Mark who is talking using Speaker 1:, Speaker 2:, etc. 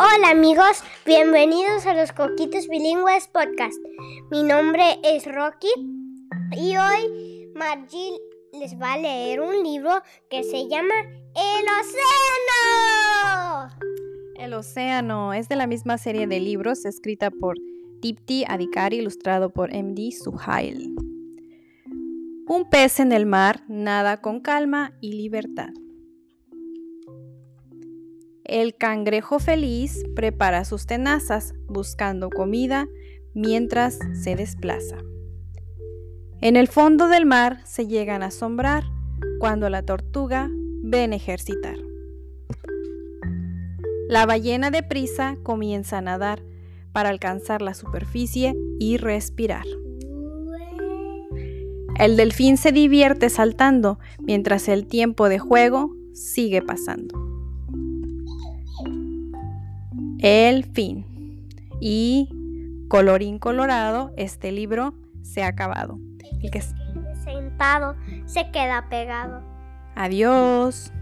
Speaker 1: Hola amigos, bienvenidos a los Coquitos Bilingües Podcast. Mi nombre es Rocky y hoy Margie les va a leer un libro que se llama El Océano.
Speaker 2: El Océano es de la misma serie de libros escrita por Tipti Adhikari, ilustrado por MD Suhail. Un pez en el mar nada con calma y libertad. El cangrejo feliz prepara sus tenazas buscando comida mientras se desplaza. En el fondo del mar se llegan a asombrar cuando la tortuga ven ejercitar. La ballena de prisa comienza a nadar para alcanzar la superficie y respirar. El delfín se divierte saltando mientras el tiempo de juego sigue pasando. El fin. Y colorín colorado, este libro se ha acabado.
Speaker 1: El que sentado se queda pegado.
Speaker 2: Adiós.